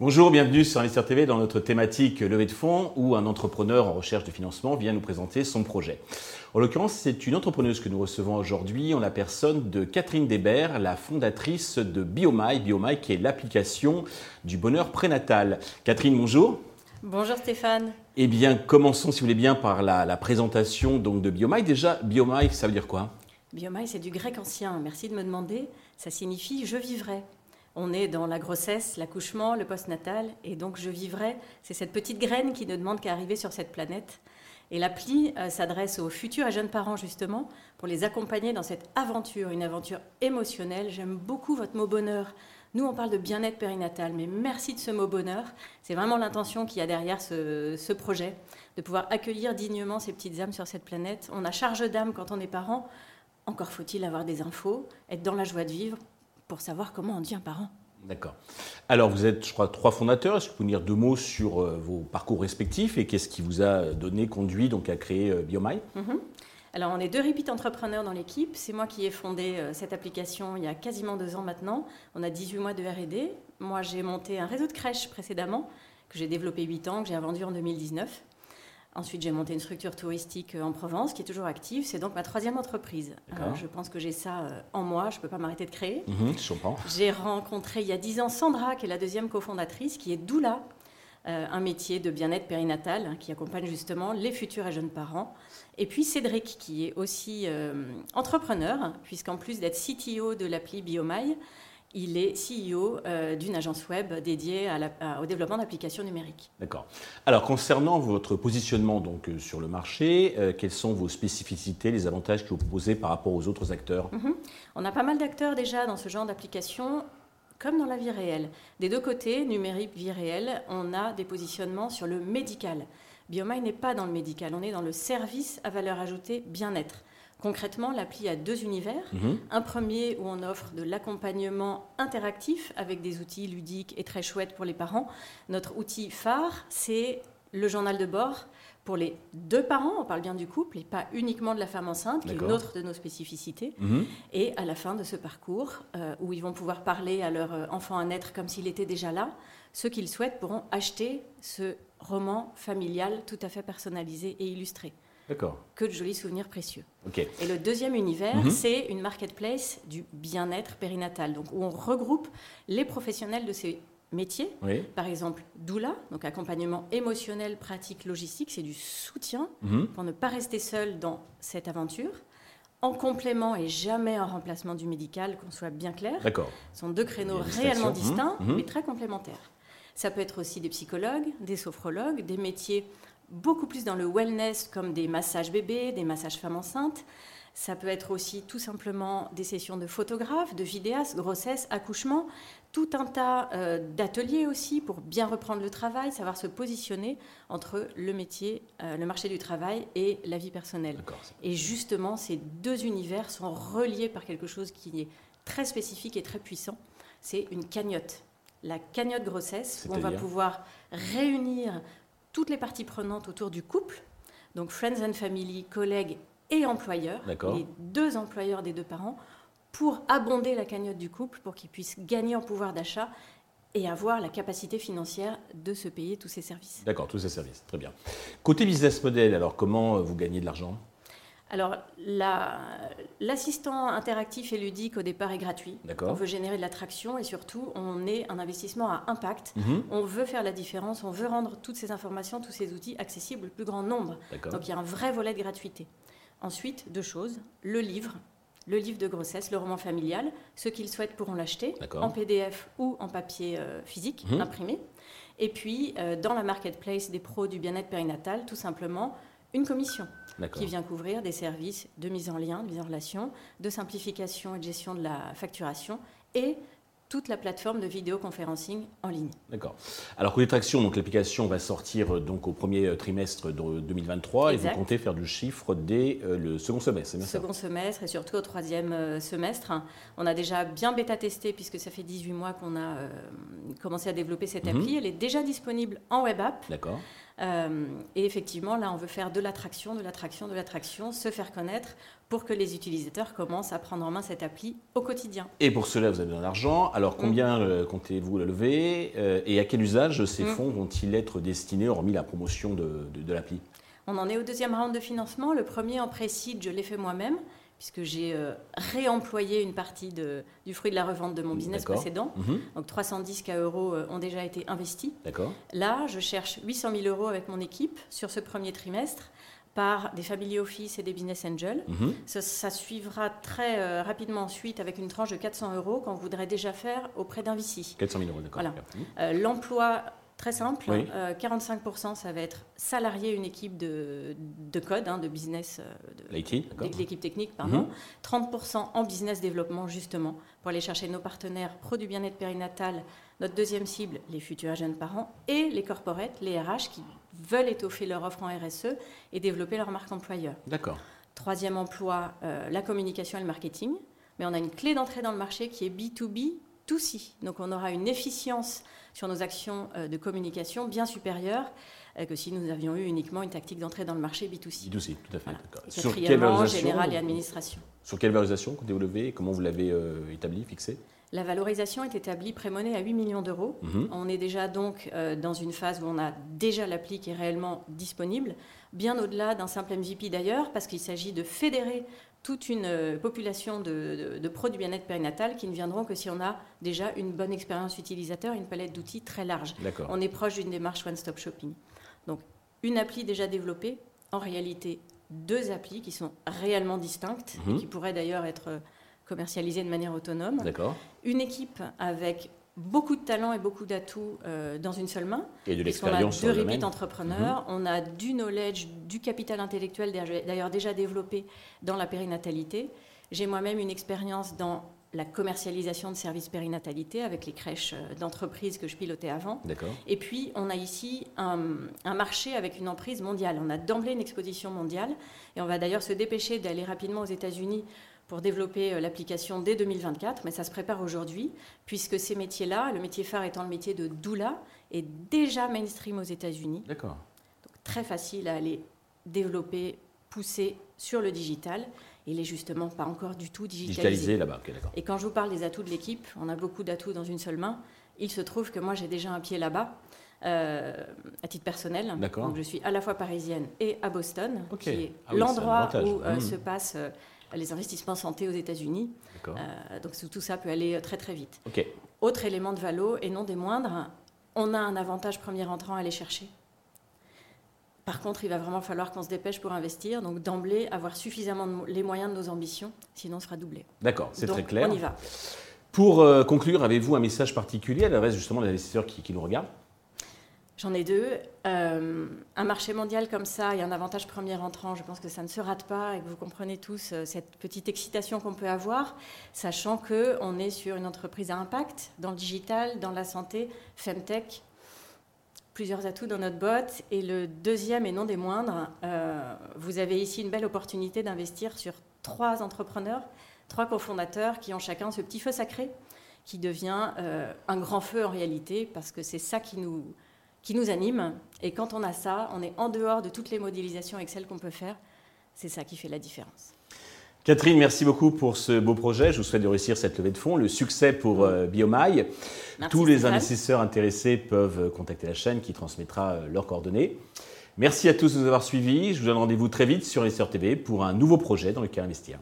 Bonjour, bienvenue sur Investir TV dans notre thématique levée de fonds où un entrepreneur en recherche de financement vient nous présenter son projet. En l'occurrence, c'est une entrepreneuse que nous recevons aujourd'hui en la personne de Catherine Debert, la fondatrice de BioMy, BioMy qui est l'application du bonheur prénatal. Catherine, bonjour. Bonjour Stéphane. Eh bien, commençons si vous voulez bien par la, présentation donc, de BioMy. Déjà, BioMy, ça veut dire quoi? BioMy, c'est du grec ancien. Merci de me demander. Ça signifie je vivrai on est dans la grossesse, l'accouchement, le postnatal, et donc je vivrai, c'est cette petite graine qui ne demande qu'à arriver sur cette planète. Et l'appli euh, s'adresse aux futurs et jeunes parents justement pour les accompagner dans cette aventure, une aventure émotionnelle. J'aime beaucoup votre mot bonheur. Nous, on parle de bien-être périnatal, mais merci de ce mot bonheur. C'est vraiment l'intention qu'il y a derrière ce, ce, projet, de pouvoir accueillir dignement ces petites âmes sur cette planète. On a charge d'âme quand on est parent. Encore faut-il avoir des infos, être dans la joie de vivre pour savoir comment on devient parent. D'accord. Alors, vous êtes, je crois, trois fondateurs. Est-ce que vous pouvez dire deux mots sur euh, vos parcours respectifs et qu'est-ce qui vous a donné, conduit donc à créer euh, BioMy mhm. Alors, on est deux repeat entrepreneurs dans l'équipe. C'est moi qui ai fondé euh, cette application il y a quasiment deux ans maintenant. On a 18 mois de R&D. Moi, j'ai monté un réseau de crèches précédemment que j'ai développé 8 ans, que j'ai vendu en 2019. Ensuite, j'ai monté une structure touristique euh, en Provence qui est toujours active. C'est donc ma troisième entreprise. Euh, je pense que j'ai ça euh, en moi. Je ne peux pas m'arrêter de créer. Mhm, j'ai rencontré il y a dix ans Sandra, qui est la deuxième cofondatrice, qui est doula, un métier de bien-être périnatal hein, qui accompagne justement les futurs et jeunes parents. Et puis Cédric, qui est aussi entrepreneur, puisqu'en plus d'être CTO de l'appli BioMy, il est CEO euh, d'une agence web dédiée au développement d'applications numériques. D'accord. Alors, concernant votre positionnement donc, euh, sur le marché, euh, quelles sont vos spécificités, les avantages que vous proposez par rapport aux autres acteurs? Mhm. On a pas mal d'acteurs déjà dans ce genre d'application, comme dans la vie réelle. Des deux côtés, numérique, vie réelle, on a des positionnements sur le médical. BioMy n'est pas dans le médical, on est dans le service à valeur ajoutée bien-être. Concrètement, l'appli a deux univers. Mhm. Un premier où on offre de l'accompagnement interactif avec des outils ludiques et très chouettes pour les parents. Notre outil phare, c'est le journal de bord pour les deux parents, on parle bien du couple et pas uniquement de la femme enceinte, qui est une autre de nos spécificités. Mhm. Et à la fin de ce parcours, euh, où ils vont pouvoir parler à leur euh, enfant à naître comme s'il était déjà là, ceux qui le souhaitent pourront acheter ce roman familial tout à fait personnalisé et illustré. Que de jolis souvenirs précieux. Et le deuxième univers, mhm. c'est une marketplace du bien-être périnatal, donc où on regroupe les professionnels de ces métiers. Par exemple, doula, donc accompagnement émotionnel, pratique, logistique, c'est du soutien mhm. pour ne pas rester seul dans cette aventure. En complément et jamais en remplacement du médical, qu'on soit bien clair. D'accord. Ce sont deux créneaux réellement distincts, mhm. mais très complémentaires. Ça peut être aussi des psychologues, des sophrologues, des métiers beaucoup plus dans le wellness comme des massages bébés, des massages femmes enceintes. Ça peut être aussi tout simplement des sessions de photographes, de vidéastes, grossesse, accouchement, tout un tas euh, d'ateliers aussi pour bien reprendre le travail, savoir se positionner entre le métier, euh, le marché du travail et la vie personnelle. Et justement, ces deux univers sont reliés par quelque chose qui est très spécifique et très puissant. C'est une cagnotte. La cagnotte grossesse, où on va pouvoir réunir toutes les parties prenantes autour du couple, donc friends and family, collègues et employeurs, les deux employeurs des deux parents, pour abonder la cagnotte du couple, pour qu'ils puissent gagner en pouvoir d'achat et avoir la capacité financière de se payer tous ces services. D'accord, tous ces services, très bien. Côté business model, alors comment vous gagnez de l'argent? Alors, l'assistant interactif et ludique au départ est gratuit. On veut générer de l'attraction et surtout, on est un investissement à impact. Mhm. On veut faire la différence, on veut rendre toutes ces informations, tous ces outils accessibles au plus grand nombre. Donc, il y a un vrai volet de gratuité. Ensuite, deux choses. Le livre, le livre de grossesse, le roman familial. Ceux qui le souhaitent pourront l'acheter en PDF ou en papier euh, physique, mhm. imprimé. Et puis, euh, dans la marketplace des pros du bien-être périnatal, tout simplement, une commission qui vient couvrir des services de mise en lien, de mise en relation, de simplification et de gestion de la facturation et toute la plateforme de vidéoconferencing en ligne. D'accord. Alors côté traction, donc l'application va sortir euh, donc au premier euh, trimestre de 2023 et vous comptez faire du chiffre dès euh, le second semestre, c'est bien Second semestre et surtout au troisième semestre. On a déjà bien bêta testé puisque ça fait 18 mois qu'on a commencer à développer cette mhm. appli. Elle est déjà disponible en web app. D'accord. Euh, et effectivement, là, on veut faire de l'attraction, de l'attraction, de l'attraction, se faire connaître pour que les utilisateurs commencent à prendre en main cette appli au quotidien. Et pour cela, vous avez besoin d'argent. Alors, mm. combien euh, comptez-vous la lever? Euh, Et à quel usage ces mm. fonds vont-ils être destinés, hormis la promotion de, de l'appli? On en est au deuxième round de financement. Le premier en précide, je l'ai fait moi-même puisque j'ai euh, réemployé une partie de, du fruit de la revente de mon business précédent. Mhm. Donc 310 K euros euh, ont déjà été investis. Là, je cherche 800 000 euros avec mon équipe sur ce premier trimestre par des family office et des business angels. Mhm. ça, suivra très euh, rapidement ensuite avec une tranche de 400 euros qu'on voudrait déjà faire auprès d'un VC. 400 000 euros, d'accord. Voilà. L'emploi Très simple. 45%, euh, ça va être salarié une équipe de, de code, hein, de business, euh, de l'équipe technique, pardon. 30% mhm. en business développement, justement, pour aller chercher nos partenaires pro du bien-être périnatal, notre deuxième cible, les futurs jeunes parents, et les corporates, les RH, qui veulent étoffer leur offre en RSE et développer leur marque employeur. D'accord. Troisième emploi, euh, la communication et le marketing. Mais on a une clé d'entrée dans le marché qui est B2B, 2 C. Donc on aura une efficience sur nos actions euh, de communication bien supérieure euh, que si nous avions eu uniquement une tactique d'entrée dans le marché B2C. B2C, tout à fait. Sur quelle valorisation général et administration. Sur quelle valorisation vous développez Comment vous l'avez euh, établi, fixé? La valorisation est établie prémonée à 8 millions d'euros. Mhm. On est déjà donc dans une phase où on a déjà l'appli qui est réellement disponible, bien au-delà d'un simple MVP d'ailleurs, parce qu'il s'agit de fédérer toute une euh, population de, de, pros du bien-être périnatal qui ne viendront que si on a déjà une bonne expérience utilisateur, une palette d'outils très large. On est proche d'une démarche one-stop shopping. Donc, une appli déjà développée, en réalité deux applis qui sont réellement distinctes et mhm. qui pourraient d'ailleurs être commercialisées de manière autonome. Une équipe avec beaucoup de talents et beaucoup d'atouts euh, dans une seule main. Et de l'expérience. On a deux repeat entrepreneurs, mhm. on a du knowledge, du capital intellectuel d'ailleurs déjà développé dans la périnatalité. J'ai moi-même une expérience dans la commercialisation de services périnatalité avec les crèches euh, d'entreprise que je pilotais avant. Et puis, on a ici un, un, marché avec une emprise mondiale. On a d'emblée une exposition mondiale et on va d'ailleurs se dépêcher d'aller rapidement aux États-Unis pour développer euh, l'application dès 2024, mais ça se prépare aujourd'hui, puisque ces métiers-là, le métier phare étant le métier de doula, est déjà mainstream aux États-Unis. D'accord. Donc très facile à aller développer, pousser sur le digital. Il n'est justement pas encore du tout digitalisé. Digitalisé là-bas, d'accord. Et quand je vous parle des atouts de l'équipe, on a beaucoup d'atouts dans une seule main. Il se trouve que moi, j'ai déjà un pied là-bas. Euh, à titre personnel. Donc je suis à la fois parisienne et à Boston, qui est ah l'endroit où euh, mmh. se passe les investissements santé aux États-Unis. Euh, donc tout ça peut aller très très vite. Autre élément de valo, et non des moindres, on a un avantage premier entrant à aller chercher. Par contre, il va vraiment falloir qu'on se dépêche pour investir, donc d'emblée avoir suffisamment les moyens de nos ambitions, sinon on sera doublé. D'accord, c'est très clair. On y va. Pour euh, conclure, avez-vous un message particulier à l'adresse justement des investisseurs qui nous regardent? J'en ai deux. Euh, un marché mondial comme ça et un avantage premier entrant, je pense que ça ne se rate pas et que vous comprenez tous euh, cette petite excitation qu'on peut avoir, sachant qu'on est sur une entreprise à impact dans le digital, dans la santé, Femtech, plusieurs atouts dans notre boîte. Et le deuxième et non des moindres, euh, vous avez ici une belle opportunité d'investir sur trois entrepreneurs, trois cofondateurs qui ont chacun ce petit feu sacré qui devient un grand feu en réalité parce que c'est ça qui nous qui nous anime. Et quand on a ça, on est en dehors de toutes les modélisations Excel qu'on peut faire. C'est ça qui fait la différence. Catherine, merci beaucoup pour ce beau projet. Je vous souhaite de réussir cette levée de fonds, le succès pour euh, Biomai. Tous les investisseurs intéressés peuvent contacter la chaîne qui transmettra euh, leurs coordonnées. Merci à tous de nous avoir suivis. Je vous donne rendez-vous très vite sur Investor TV pour un nouveau projet dans lequel investir.